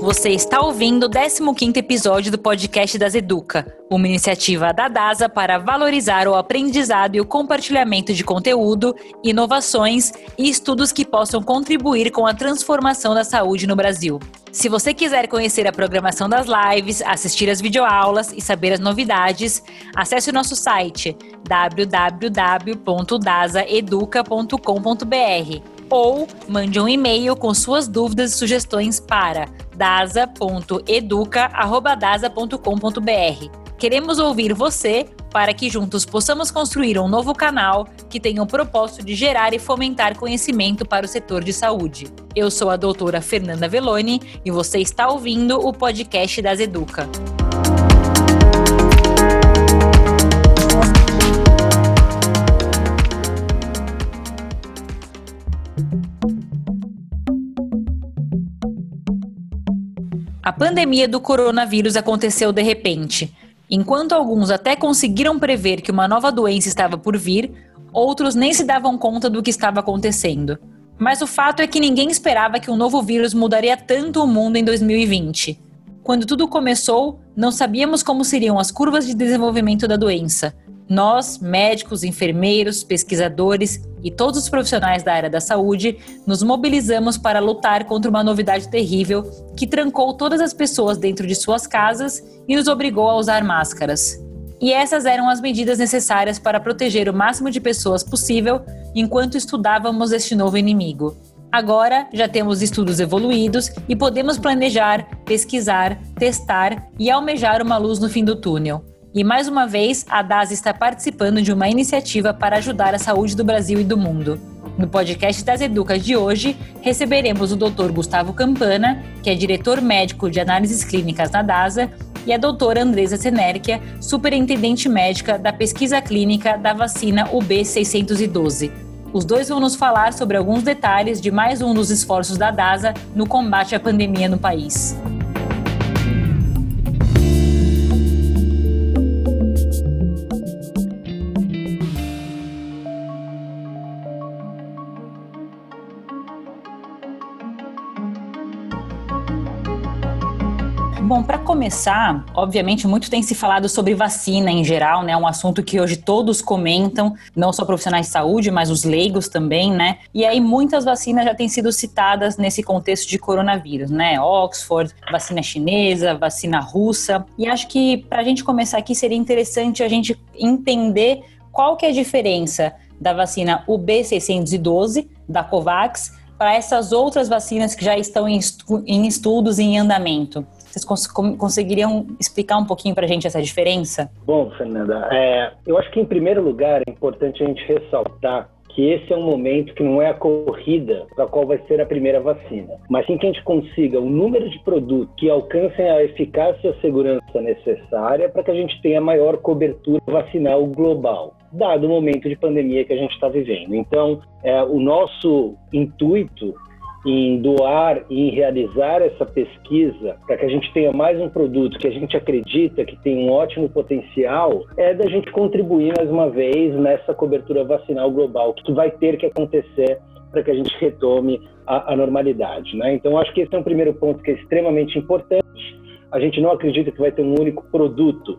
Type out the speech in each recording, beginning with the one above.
você está ouvindo o 15º episódio do podcast das Educa, uma iniciativa da DASA para valorizar o aprendizado e o compartilhamento de conteúdo, inovações e estudos que possam contribuir com a transformação da saúde no Brasil. Se você quiser conhecer a programação das lives, assistir às videoaulas e saber as novidades, acesse o nosso site www.dasaeduca.com.br ou mande um e-mail com suas dúvidas e sugestões para dasa.educa@dasa.com.br. Queremos ouvir você para que juntos possamos construir um novo canal que tenha o propósito de gerar e fomentar conhecimento para o setor de saúde. Eu sou a doutora Fernanda Veloni e você está ouvindo o podcast das Educa. A pandemia do coronavírus aconteceu de repente. Enquanto alguns até conseguiram prever que uma nova doença estava por vir, outros nem se davam conta do que estava acontecendo. Mas o fato é que ninguém esperava que um novo vírus mudaria tanto o mundo em 2020. Quando tudo começou, não sabíamos como seriam as curvas de desenvolvimento da doença. Nós, médicos, enfermeiros, pesquisadores e todos os profissionais da área da saúde, nos mobilizamos para lutar contra uma novidade terrível que trancou todas as pessoas dentro de suas casas e nos obrigou a usar máscaras. E essas eram as medidas necessárias para proteger o máximo de pessoas possível enquanto estudávamos este novo inimigo. Agora já temos estudos evoluídos e podemos planejar, pesquisar, testar e almejar uma luz no fim do túnel. E mais uma vez, a DAS está participando de uma iniciativa para ajudar a saúde do Brasil e do mundo. No podcast das Educas de hoje, receberemos o Dr. Gustavo Campana, que é diretor médico de análises clínicas na DASA, e a doutora Andresa Senerchia, superintendente médica da pesquisa clínica da vacina UB612. Os dois vão nos falar sobre alguns detalhes de mais um dos esforços da DASA no combate à pandemia no país. Bom, para começar, obviamente, muito tem se falado sobre vacina em geral, né? Um assunto que hoje todos comentam, não só profissionais de saúde, mas os leigos também, né? E aí muitas vacinas já têm sido citadas nesse contexto de coronavírus, né? Oxford, vacina chinesa, vacina russa. E acho que para a gente começar aqui seria interessante a gente entender qual que é a diferença da vacina UB612 da Covax para essas outras vacinas que já estão em, estu em estudos em andamento. Vocês cons conseguiriam explicar um pouquinho para a gente essa diferença? Bom, Fernanda, é, eu acho que em primeiro lugar é importante a gente ressaltar que esse é um momento que não é a corrida para qual vai ser a primeira vacina, mas sim que a gente consiga o um número de produtos que alcancem a eficácia e a segurança necessária para que a gente tenha maior cobertura vacinal global, dado o momento de pandemia que a gente está vivendo. Então, é, o nosso intuito em doar e em realizar essa pesquisa para que a gente tenha mais um produto que a gente acredita que tem um ótimo potencial, é da gente contribuir mais uma vez nessa cobertura vacinal global que vai ter que acontecer para que a gente retome a, a normalidade. Né? Então, acho que esse é um primeiro ponto que é extremamente importante. A gente não acredita que vai ter um único produto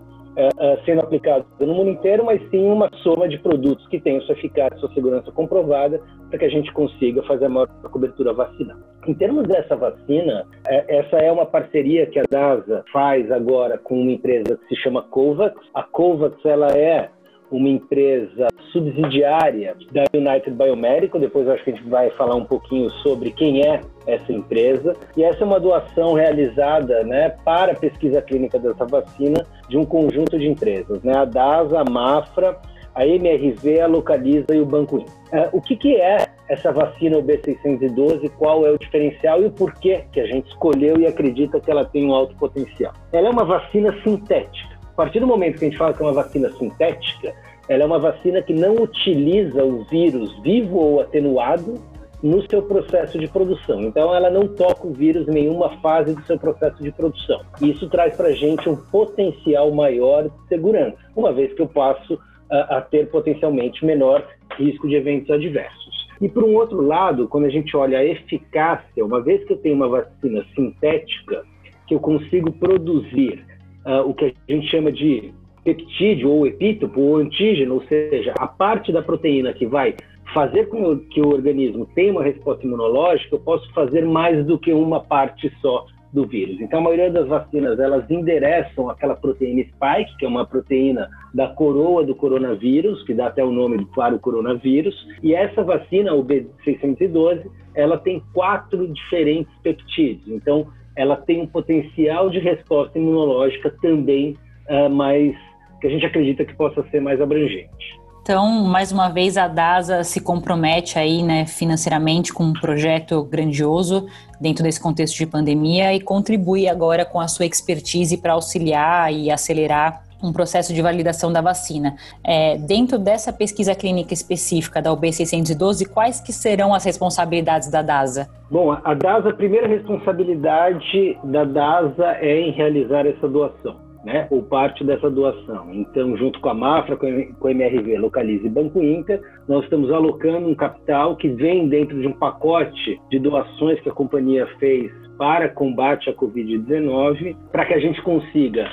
sendo aplicado no mundo inteiro, mas sim uma soma de produtos que tenham sua eficácia, sua segurança comprovada, para que a gente consiga fazer a maior cobertura vacinal. Em termos dessa vacina, é, essa é uma parceria que a DASA faz agora com uma empresa que se chama Covax. A Covax ela é uma empresa subsidiária da United Biomedical. Depois acho que a gente vai falar um pouquinho sobre quem é essa empresa. E essa é uma doação realizada né, para a pesquisa clínica dessa vacina de um conjunto de empresas, né? a DASA, a MAFRA, a MRV, a Localiza e o Banco In. Uh, o que, que, é essa vacina UB612, qual é o diferencial e o porquê que a gente escolheu e acredita que ela tem um alto potencial? Ela é uma vacina sintética. A partir do momento que a gente fala que é uma vacina sintética, ela é uma vacina que não utiliza o vírus vivo ou atenuado no seu processo de produção. Então, ela não toca o vírus em nenhuma fase do seu processo de produção. Isso traz para a gente um potencial maior de segurança, uma vez que eu passo a, a ter potencialmente menor risco de eventos adversos. E por um outro lado, quando a gente olha a eficácia, uma vez que eu tenho uma vacina sintética, que eu consigo produzir uh, o que a gente chama de peptídeo ou epítopo ou antígeno, ou seja, a parte da proteína que vai fazer com que o organismo tenha uma resposta imunológica, eu posso fazer mais do que uma parte só do vírus. Então, a maioria das vacinas, elas endereçam aquela proteína spike, que é uma proteína da coroa do coronavírus, que dá até o nome para o coronavírus, e essa vacina, o B612, ela tem quatro diferentes peptídeos. Então, ela tem um potencial de resposta imunológica também uh, mais que a gente acredita que possa ser mais abrangente. Então, mais uma vez, a DASA se compromete aí, né, financeiramente com um projeto grandioso dentro desse contexto de pandemia e contribui agora com a sua expertise para auxiliar e acelerar um processo de validação da vacina. É, dentro dessa pesquisa clínica específica da UB612, quais que serão as responsabilidades da DASA? Bom, a DASA, a primeira responsabilidade da DASA é em realizar essa doação né, ou parte dessa doação. Então, junto com a Mafra, com a MRV Localize e Banco Inter, nós estamos alocando um capital que vem dentro de um pacote de doações que a companhia fez para combate à Covid-19, para que a gente consiga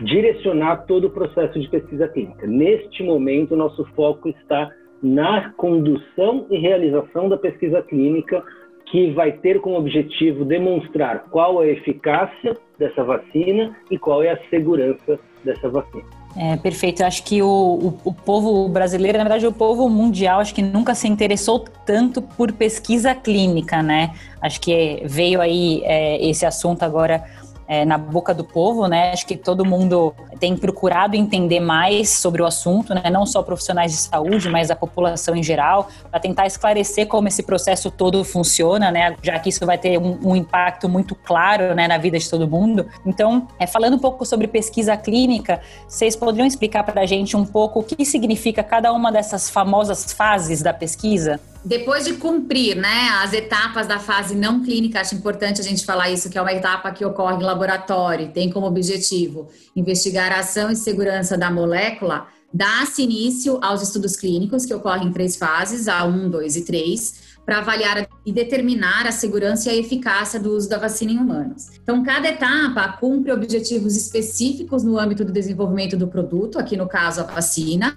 direcionar todo o processo de pesquisa clínica. Neste momento, nosso foco está na condução e realização da pesquisa clínica que vai ter como objetivo demonstrar qual é a eficácia dessa vacina e qual é a segurança dessa vacina. É, perfeito. Eu acho que o, o, o, povo brasileiro, na verdade, o povo mundial, acho que nunca se interessou tanto por pesquisa clínica, né? Acho que veio aí é, esse assunto agora é, na boca do povo, né? Acho que todo mundo tem procurado entender mais sobre o assunto, né? Não só profissionais de saúde, mas a população em geral, para tentar esclarecer como esse processo todo funciona, né? Já que isso vai ter um, um impacto muito claro, né, na vida de todo mundo. Então, é, falando um pouco sobre pesquisa clínica, vocês poderiam explicar para a gente um pouco o que significa cada uma dessas famosas fases da pesquisa? Depois de cumprir né, as etapas da fase não clínica, acho importante a gente falar isso, que é uma etapa que ocorre em laboratório, tem como objetivo investigar a ação e segurança da molécula, dá-se início aos estudos clínicos, que ocorrem em três fases, a 1, 2 e 3, para avaliar e determinar a segurança e a eficácia do uso da vacina em humanos. Então, cada etapa cumpre objetivos específicos no âmbito do desenvolvimento do produto, aqui no caso a vacina,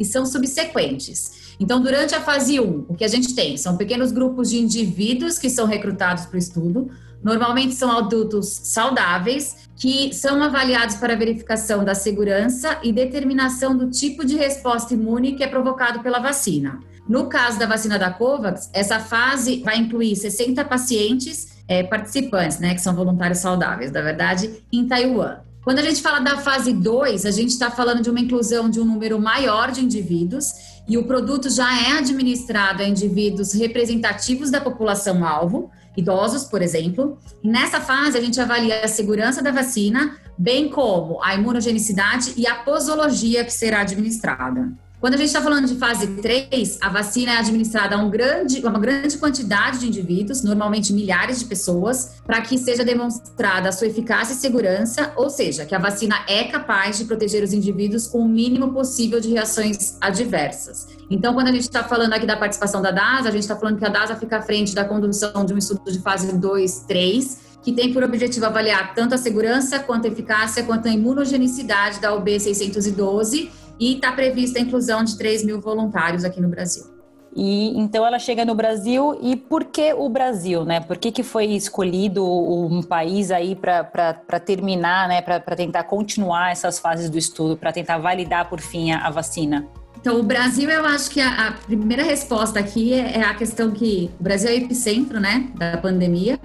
e são subsequentes. Então, durante a fase 1, o que a gente tem são pequenos grupos de indivíduos que são recrutados para o estudo. Normalmente são adultos saudáveis que são avaliados para verificação da segurança e determinação do tipo de resposta imune que é provocado pela vacina. No caso da vacina da Covax, essa fase vai incluir 60 pacientes é, participantes, né, que são voluntários saudáveis, na verdade, em Taiwan. Quando a gente fala da fase 2, a gente está falando de uma inclusão de um número maior de indivíduos e o produto já é administrado a indivíduos representativos da população-alvo, idosos, por exemplo. Nessa fase, a gente avalia a segurança da vacina, bem como a imunogenicidade e a posologia que será administrada. Quando a gente está falando de fase 3, a vacina é administrada a um grande, uma grande quantidade de indivíduos, normalmente milhares de pessoas, para que seja demonstrada a sua eficácia e segurança, ou seja, que a vacina é capaz de proteger os indivíduos com o mínimo possível de reações adversas. Então, quando a gente está falando aqui da participação da DASA, a gente está falando que a DASA fica à frente da condução de um estudo de fase 2, 3, que tem por objetivo avaliar tanto a segurança, quanto a eficácia, quanto a imunogenicidade da UB 612 e está prevista a inclusão de 3 mil voluntários aqui no Brasil. E então ela chega no Brasil e por que o Brasil, né? Por que, que foi escolhido um país aí para terminar, né? Para tentar continuar essas fases do estudo, para tentar validar por fim a, a, vacina? Então, o Brasil, eu acho que a, a primeira resposta aqui é, é a questão que o Brasil é o epicentro, né, da pandemia.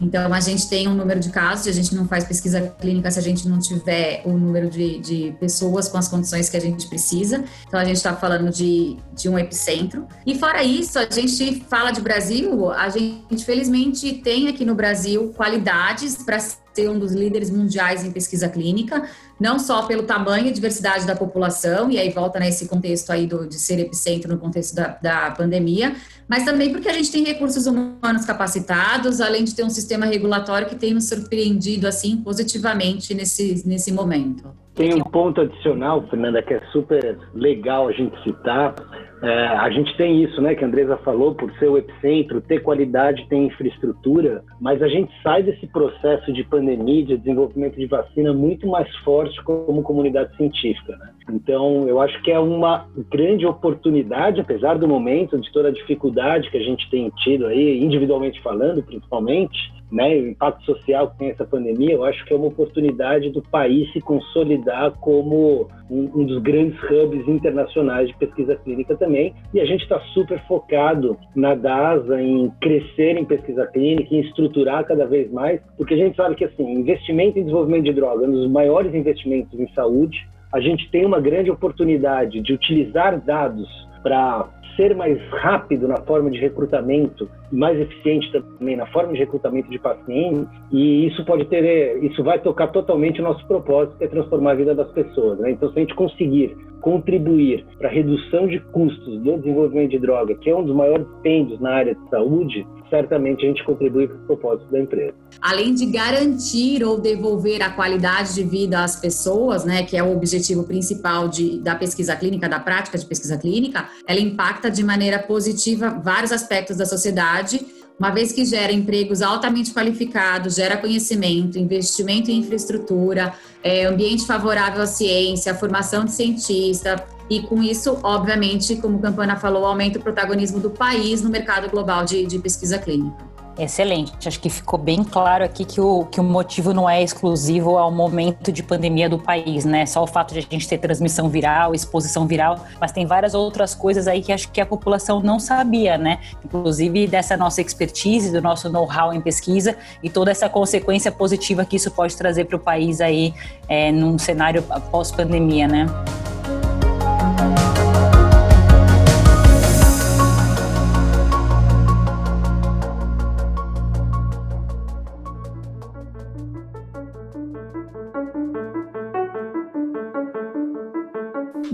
Então, a gente tem um número de casos, a gente não faz pesquisa clínica se a gente não tiver o número de, de pessoas com as condições que a gente precisa. Então, a gente está falando de, de um epicentro. E fora isso, a gente fala de Brasil, a gente felizmente tem aqui no Brasil qualidades para ser um dos líderes mundiais em pesquisa clínica, não só pelo tamanho e diversidade da população, e aí volta nesse contexto aí do, de ser epicentro no contexto da, da pandemia, mas também porque a gente tem recursos humanos capacitados, além de ter um sistema regulatório que tem nos surpreendido assim positivamente nesse, nesse momento. Tem um ponto adicional, Fernanda, que é super legal a gente citar, É, a gente tem isso, né, que a Andresa falou, por ser o epicentro, ter qualidade, ter infraestrutura, mas a gente sai desse processo de pandemia, de desenvolvimento de vacina muito mais forte como comunidade científica, né? Então, eu acho que é uma grande oportunidade, apesar do momento, de toda a dificuldade que a gente tem tido aí, individualmente falando, principalmente, né, o impacto social que tem essa pandemia, eu acho que é uma oportunidade do país se consolidar como um, um dos grandes hubs internacionais de pesquisa clínica também. E a gente está super focado na DASA em crescer em pesquisa clínica, em estruturar cada vez mais, porque a gente sabe que assim, investimento em desenvolvimento de droga é um dos maiores investimentos em saúde. A gente tem uma grande oportunidade de utilizar dados para ser mais rápido na forma de recrutamento mais eficiente também na forma de recrutamento de pacientes e isso pode ter isso vai tocar totalmente o nosso propósito que é transformar a vida das pessoas né? então se a gente conseguir contribuir para a redução de custos do desenvolvimento de droga que é um dos maiores pendos na área de saúde certamente a gente contribui para o propósito da empresa. Além de garantir ou devolver a qualidade de vida às pessoas, né, que é o objetivo principal de, da pesquisa clínica, da prática de pesquisa clínica, ela impacta de maneira positiva vários aspectos da sociedade, uma vez que gera empregos altamente qualificados, gera conhecimento, investimento em infraestrutura, é, ambiente favorável à ciência, formação de cientista, e com isso, obviamente, como Campana falou, aumenta o protagonismo do país no mercado global de, de pesquisa clínica. Excelente. Acho que ficou bem claro aqui que o, que o motivo não é exclusivo ao momento de pandemia do país, né? Só o fato de a gente ter transmissão viral, exposição viral, mas tem várias outras coisas aí que acho que a população não sabia, né? Inclusive dessa nossa expertise, do nosso know-how em pesquisa e toda essa consequência positiva que isso pode trazer para o país aí é, num cenário pós-pandemia, né?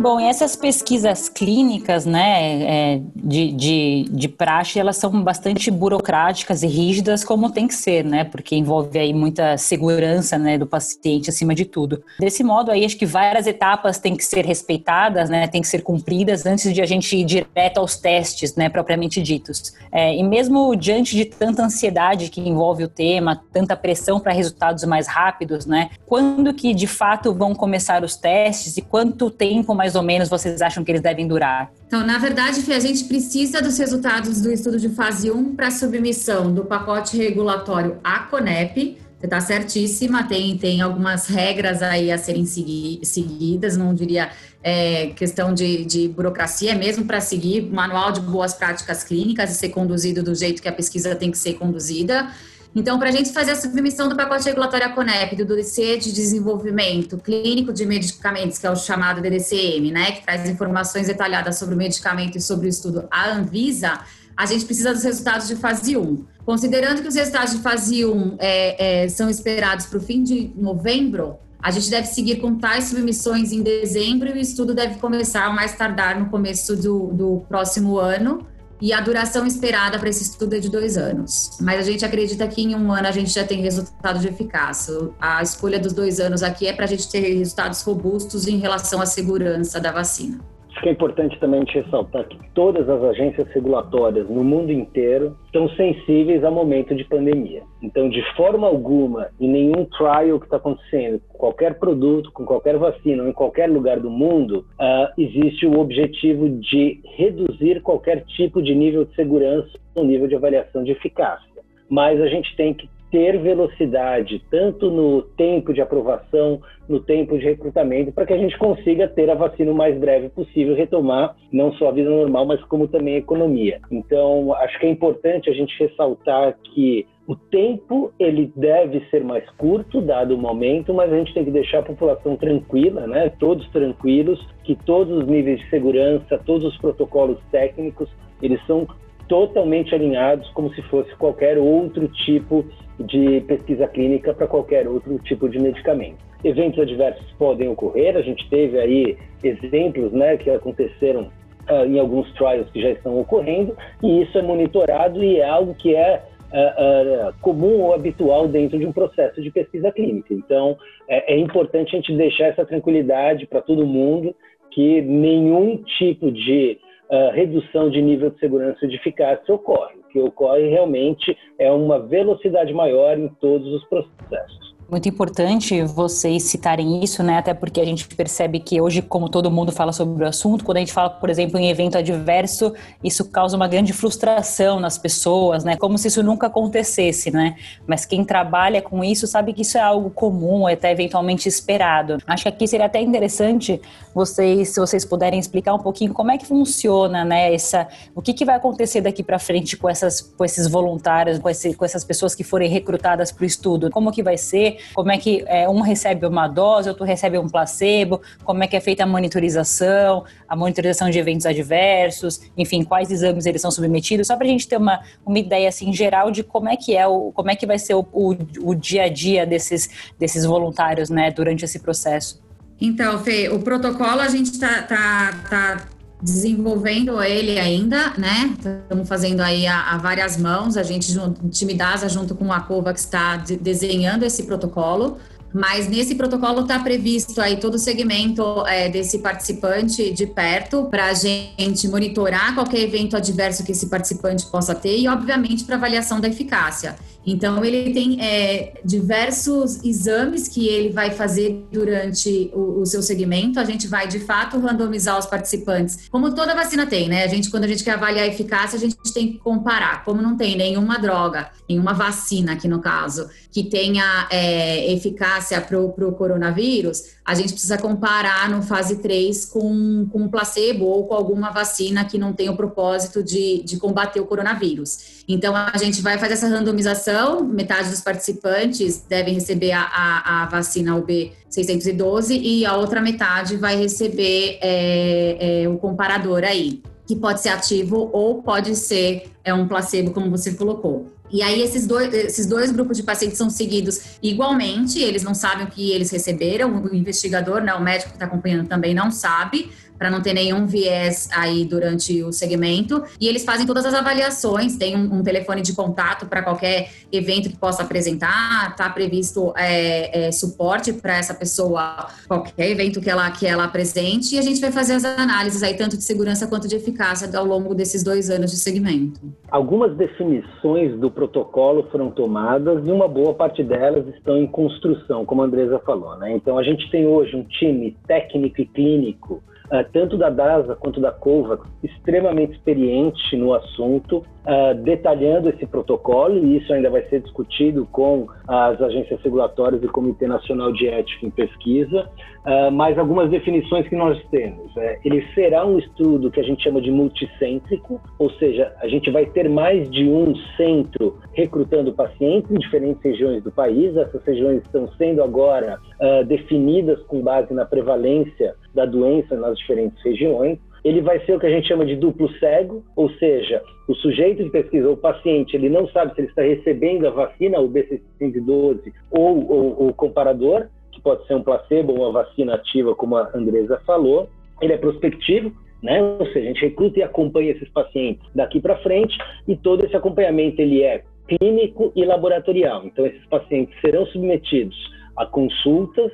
Bom, essas pesquisas clínicas, né, é, de, de, de praxe, elas são bastante burocráticas e rígidas, como tem que ser, né, porque envolve aí muita segurança, né, do paciente acima de tudo. Desse modo aí, acho que várias etapas têm que ser respeitadas, né, têm que ser cumpridas antes de a gente ir direto aos testes, né, propriamente ditos. É, e mesmo diante de tanta ansiedade que envolve o tema, tanta pressão para resultados mais rápidos, né, quando que de fato vão começar os testes e quanto tempo mais mais ou menos vocês acham que eles devem durar? Então, na verdade, a gente precisa dos resultados do estudo de fase 1 para submissão do pacote regulatório à CONEP. Você está certíssima, tem, tem algumas regras aí a serem segui, seguidas, não diria é, questão de, de burocracia, é mesmo para seguir manual de boas práticas clínicas e ser conduzido do jeito que a pesquisa tem que ser conduzida. Então, para a gente fazer a submissão do pacote regulatório à CONEP, do dossiê de desenvolvimento clínico de medicamentos, que é o chamado DDCM, né, que traz informações detalhadas sobre o medicamento e sobre o estudo à Anvisa, a gente precisa dos resultados de fase 1. Considerando que os resultados de fase 1 é, é, são esperados para o fim de novembro, a gente deve seguir com tais submissões em dezembro e o estudo deve começar mais tardar no começo do, do próximo ano e a duração esperada para esse estudo é de dois anos. Mas a gente acredita que em um ano a gente já tem resultado de eficácia. A escolha dos dois anos aqui é para a gente ter resultados robustos em relação à segurança da vacina. Que é importante também a gente ressaltar que todas as agências regulatórias no mundo inteiro estão sensíveis ao momento de pandemia. Então, de forma alguma, em nenhum trial que está acontecendo, com qualquer produto, com qualquer vacina, ou em qualquer lugar do mundo, uh, existe o objetivo de reduzir qualquer tipo de nível de segurança ou nível de avaliação de eficácia. Mas a gente tem que ter velocidade, tanto no tempo de aprovação, no tempo de recrutamento, para que a gente consiga ter a vacina o mais breve possível, retomar não só a vida normal, mas como também a economia. Então, acho que é importante a gente ressaltar que o tempo ele deve ser mais curto, dado o momento, mas a gente tem que deixar a população tranquila, né? todos tranquilos, que todos os níveis de segurança, todos os protocolos técnicos, eles são totalmente alinhados como se fosse qualquer outro tipo de pesquisa clínica para qualquer outro tipo de medicamento. Eventos adversos podem ocorrer, a gente teve aí exemplos né, que aconteceram uh, em alguns trials que já estão ocorrendo, e isso é monitorado e é algo que é uh, uh, comum ou habitual dentro de um processo de pesquisa clínica. Então, é, é importante a gente deixar essa tranquilidade para todo mundo que nenhum tipo de uh, redução de nível de segurança e de eficácia ocorre. O que ocorre realmente é uma velocidade maior em todos os processos. Muito importante vocês citarem isso, né? Até porque a gente percebe que hoje, como todo mundo fala sobre o assunto, quando a gente fala, por exemplo, em evento adverso, isso causa uma grande frustração nas pessoas, né? Como se isso nunca acontecesse, né? Mas quem trabalha com isso sabe que isso é algo comum, é até eventualmente esperado. Acho que aqui seria até interessante vocês, se vocês puderem explicar um pouquinho como é que funciona, né? Essa, o que, que vai acontecer daqui para frente com essas, com esses voluntários, com, esse, com essas pessoas que forem recrutadas para o estudo? Como que vai ser? Como é que é, um recebe uma dose, outro recebe um placebo, como é que é feita a monitorização, a monitorização de eventos adversos, enfim, quais exames eles são submetidos, só para a gente ter uma, uma ideia assim geral de como é que é o, como é que vai ser o, o, o dia a dia desses, desses voluntários, né, durante esse processo. Então, Fê, o protocolo a gente está tá, tá desenvolvendo ele ainda, né? Estamos fazendo aí a, a, várias mãos, a gente, o time DASA, junto com a COVAX, está de, desenhando esse protocolo. Mas nesse protocolo está previsto aí todo o segmento é, desse participante de perto para a gente monitorar qualquer evento adverso que esse participante possa ter e, obviamente, para avaliação da eficácia. Então, ele tem é, diversos exames que ele vai fazer durante o, o, seu segmento. A gente vai, de fato, randomizar os participantes. Como toda vacina tem, né? A gente, quando a gente quer avaliar a eficácia, a gente tem que comparar. Como não tem nenhuma droga, nenhuma vacina aqui no caso, que tenha é, eficácia para o coronavírus, a gente precisa comparar no fase 3 com, com um placebo ou com alguma vacina que não tem o propósito de, de combater o coronavírus. Então, a gente vai fazer essa randomização, metade dos participantes devem receber a, a, a vacina UB612 e a outra metade vai receber é, é, o comparador aí, que pode ser ativo ou pode ser é, um placebo, como você colocou. E aí esses dois, esses dois grupos de pacientes são seguidos igualmente, eles não sabem o que eles receberam, o investigador, né, o médico que está acompanhando também não sabe, para não ter nenhum viés aí durante o segmento. E eles fazem todas as avaliações, tem um, um telefone de contato para qualquer evento que possa apresentar, está previsto é, é, suporte para essa pessoa, qualquer evento que ela, que ela apresente, e a gente vai fazer as análises aí, tanto de segurança quanto de eficácia, ao longo desses dois anos de segmento. Algumas definições do protocolo foram tomadas e uma boa parte delas estão em construção, como a Andresa falou. Né? Então, a gente tem hoje um time técnico e clínico uh, tanto da DASA quanto da COVAX, extremamente experiente no assunto, uh, detalhando esse protocolo, e isso ainda vai ser discutido com as agências regulatórias e o Comitê Nacional de Ética em Pesquisa, uh, mas algumas definições que nós temos. É, ele será um estudo que a gente chama de multicêntrico, ou seja, a gente vai ter mais de um centro recrutando pacientes em diferentes regiões do país. Essas regiões estão sendo agora definidas com base na prevalência da doença nas diferentes regiões ele vai ser o que a gente chama de duplo cego, ou seja, o sujeito de pesquisa, o paciente, ele não sabe se ele está recebendo a vacina, o B612, ou o comparador, que pode ser um placebo ou uma vacina ativa, como a Andresa falou. Ele é prospectivo, né? Ou seja, a gente recruta e acompanha esses pacientes daqui para frente, e todo esse acompanhamento ele é clínico e laboratorial. Então, esses pacientes serão submetidos a consultas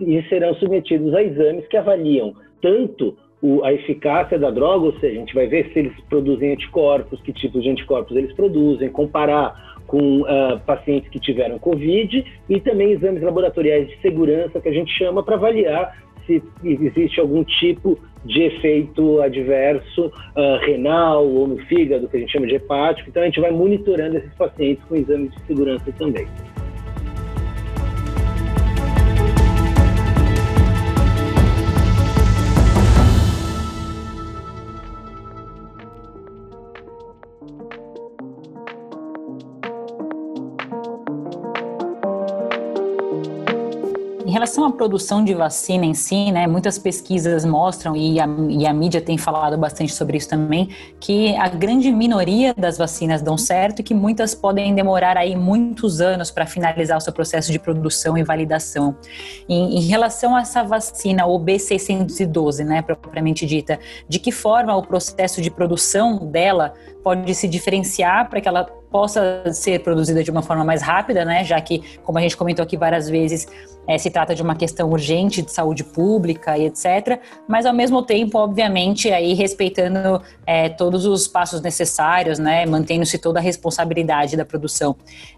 e serão submetidos a exames que avaliam tanto o, a eficácia da droga, ou seja, a gente vai ver se eles produzem anticorpos, que tipo de anticorpos eles produzem, comparar com uh, pacientes que tiveram Covid e também exames laboratoriais de segurança que a gente chama para avaliar se existe algum tipo de efeito adverso uh, renal ou no fígado, que a gente chama de hepático. Então a gente vai monitorando esses pacientes com exames de segurança também. Relação à produção de vacina em si, né, muitas pesquisas mostram, e a, e a mídia tem falado bastante sobre isso também, que a grande minoria das vacinas dão certo e que muitas podem demorar aí muitos anos para finalizar o seu processo de produção e validação. Em, em relação a essa vacina, o B612, né, propriamente dita, de que forma o processo de produção dela pode se diferenciar para que ela possa ser produzida de uma forma mais rápida, né? Já que, como a gente comentou aqui várias vezes, é, se trata de uma questão urgente de saúde pública e etc. Mas ao mesmo tempo, obviamente, aí respeitando é, todos os passos necessários, né? Mantendo-se toda a responsabilidade da produção.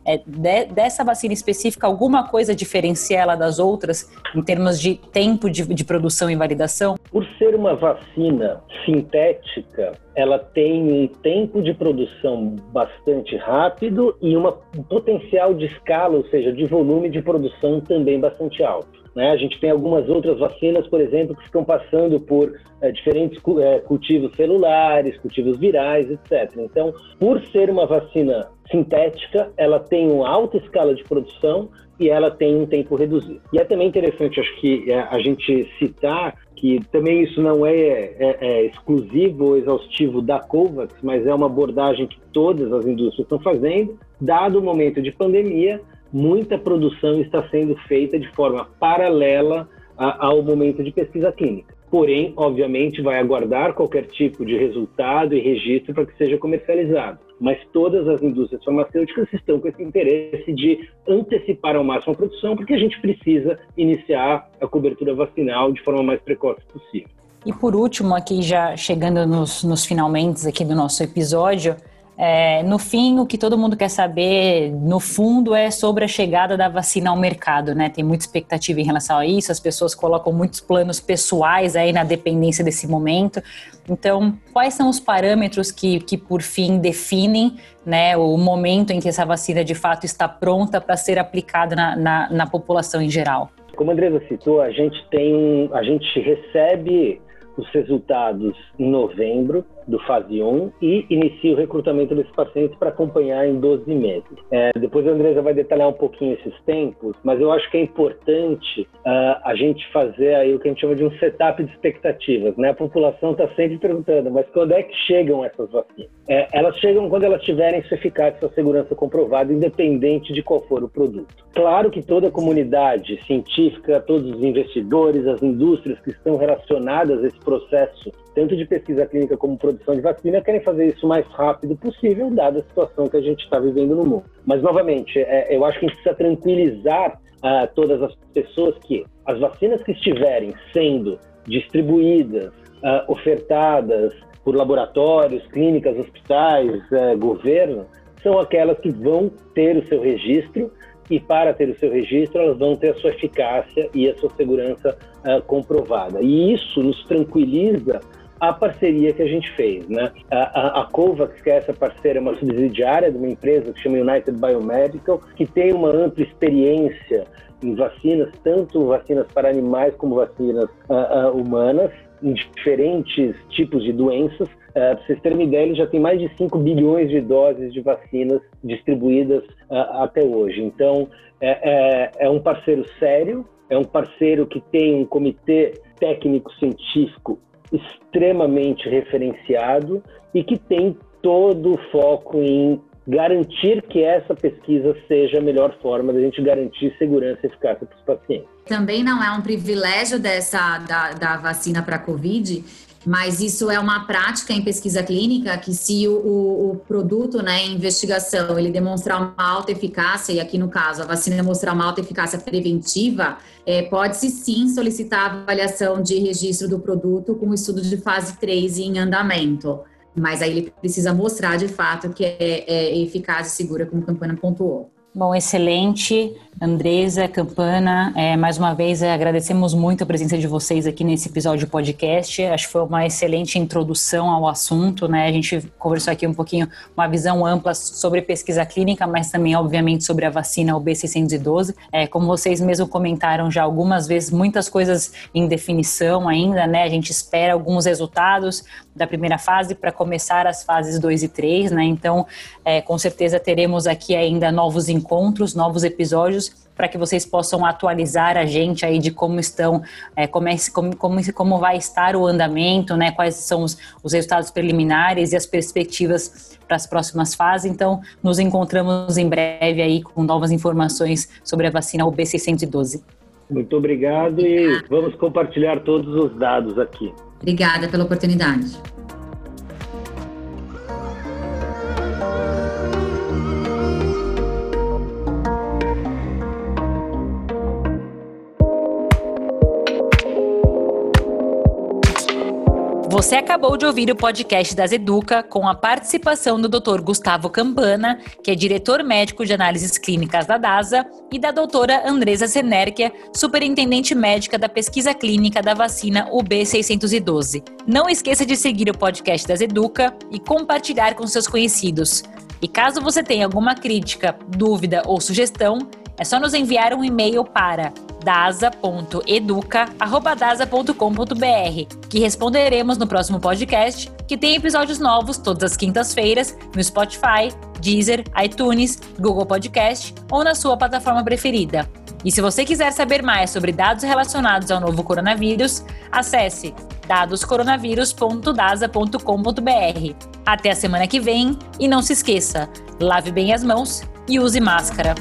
É, de, dessa vacina específica, alguma coisa diferencia ela das outras em termos de tempo de, de produção e validação? Por ser uma vacina sintética, ela tem um tempo de produção bastante rápido e uma, um potencial de escala, ou seja, de volume de produção também bastante alto. Né? A gente tem algumas outras vacinas, por exemplo, que estão passando por é, diferentes é, cultivos celulares, cultivos virais, etc. Então, por ser uma vacina sintética, ela tem uma alta escala de produção e ela tem um tempo reduzido. E é também interessante, acho que é, a gente citar que também isso não é, é, é, exclusivo ou exaustivo da COVAX, mas é uma abordagem que todas as indústrias estão fazendo. Dado o momento de pandemia, muita produção está sendo feita de forma paralela a, ao momento de pesquisa clínica porém, obviamente, vai aguardar qualquer tipo de resultado e registro para que seja comercializado. Mas todas as indústrias farmacêuticas estão com esse interesse de antecipar ao máximo a produção, porque a gente precisa iniciar a cobertura vacinal de forma mais precoce possível. E por último, aqui já chegando nos, nos finalmente aqui do nosso episódio, é, no fim, o que todo mundo quer saber, no fundo, é sobre a chegada da vacina ao mercado, né? Tem muita expectativa em relação a isso, as pessoas colocam muitos planos pessoais aí na dependência desse momento. Então, quais são os parâmetros que, que por fim, definem né, o momento em que essa vacina de fato está pronta para ser aplicada na, na, na população em geral? Como a Andresa citou, a gente tem, a gente recebe os resultados em novembro do fase 1 e inicia o recrutamento desses pacientes para acompanhar em 12 meses. É, depois a Andresa vai detalhar um pouquinho esses tempos, mas eu acho que é importante uh, a gente fazer aí o que a gente chama de um setup de expectativas. Né? A população está sempre perguntando, mas quando é que chegam essas vacinas? É, elas chegam quando elas tiverem sua eficácia, sua segurança comprovada, independente de qual for o produto. Claro que toda a comunidade científica, todos os investidores, as indústrias que estão relacionadas a esse processo tanto de pesquisa clínica como produção de vacina, querem fazer isso o mais rápido possível, dada a situação que a gente está vivendo no mundo. Mas, novamente, é, eu acho que a gente precisa tranquilizar uh, todas as pessoas que as vacinas que estiverem sendo distribuídas, uh, ofertadas por laboratórios, clínicas, hospitais, uh, governo, são aquelas que vão ter o seu registro e para ter o seu registro elas vão ter a sua eficácia e a sua segurança uh, comprovada. E isso nos tranquiliza a parceria que a gente fez. Né? A, a, a, COVAX, que é essa parceira, é uma subsidiária de uma empresa que chama United Biomedical, que tem uma ampla experiência em vacinas, tanto vacinas para animais como vacinas uh, uh, humanas, em diferentes tipos de doenças. Uh, para vocês terem uma ideia, ele já tem mais de 5 bilhões de doses de vacinas distribuídas até hoje. Então, é, é, é um parceiro sério, é um parceiro que tem um comitê técnico-científico extremamente referenciado e que tem todo o foco em garantir que essa pesquisa seja a melhor forma da gente garantir segurança e eficácia para os pacientes. Também não é um privilégio dessa da, da vacina para a Covid mas isso é uma prática em pesquisa clínica que se o, o, produto, né, em investigação, ele demonstrar uma alta eficácia, e aqui no caso a vacina demonstrar uma alta eficácia preventiva, é, pode-se sim solicitar a avaliação de registro do produto com o estudo de fase 3 em andamento. Mas aí ele precisa mostrar de fato que é, é eficaz e segura, como a Campana pontuou. Bom, excelente. Andresa, Campana, é, mais uma vez é, agradecemos muito a presença de vocês aqui nesse episódio do podcast. Acho que foi uma excelente introdução ao assunto, né? A gente conversou aqui um pouquinho, uma visão ampla sobre pesquisa clínica, mas também, obviamente, sobre a vacina OB612. É, como vocês mesmo comentaram já algumas vezes, muitas coisas em definição ainda, né? A gente espera alguns resultados da primeira fase para começar as fases 2 e 3, né? Então, é, com certeza teremos aqui ainda novos encontros, novos episódios para que vocês possam atualizar a gente aí de como estão, é, como, é, como, como, como vai estar o andamento, né? Quais são os, os resultados preliminares e as perspectivas para as próximas fases. Então, nos encontramos em breve aí com novas informações sobre a vacina UB612. Muito obrigado e vamos compartilhar todos os dados aqui. Obrigada pela oportunidade. Você acabou de ouvir o podcast das Educa com a participação do Dr. Gustavo Campana, que é diretor médico de análises clínicas da DASA, e da doutora Andresa Senerkia, superintendente médica da pesquisa clínica da vacina UB612. Não esqueça de seguir o podcast das Educa e compartilhar com seus conhecidos. E caso você tenha alguma crítica, dúvida ou sugestão, é só nos enviar um e-mail para dasa.educa@dasa.com.br, que responderemos no próximo podcast, que tem episódios novos todas as quintas-feiras no Spotify, Deezer, iTunes, Google Podcast ou na sua plataforma preferida. E se você quiser saber mais sobre dados relacionados ao novo coronavírus, acesse dadoscoronavírus.dasa.com.br. Até a semana que vem e não se esqueça, lave bem as mãos e use máscara.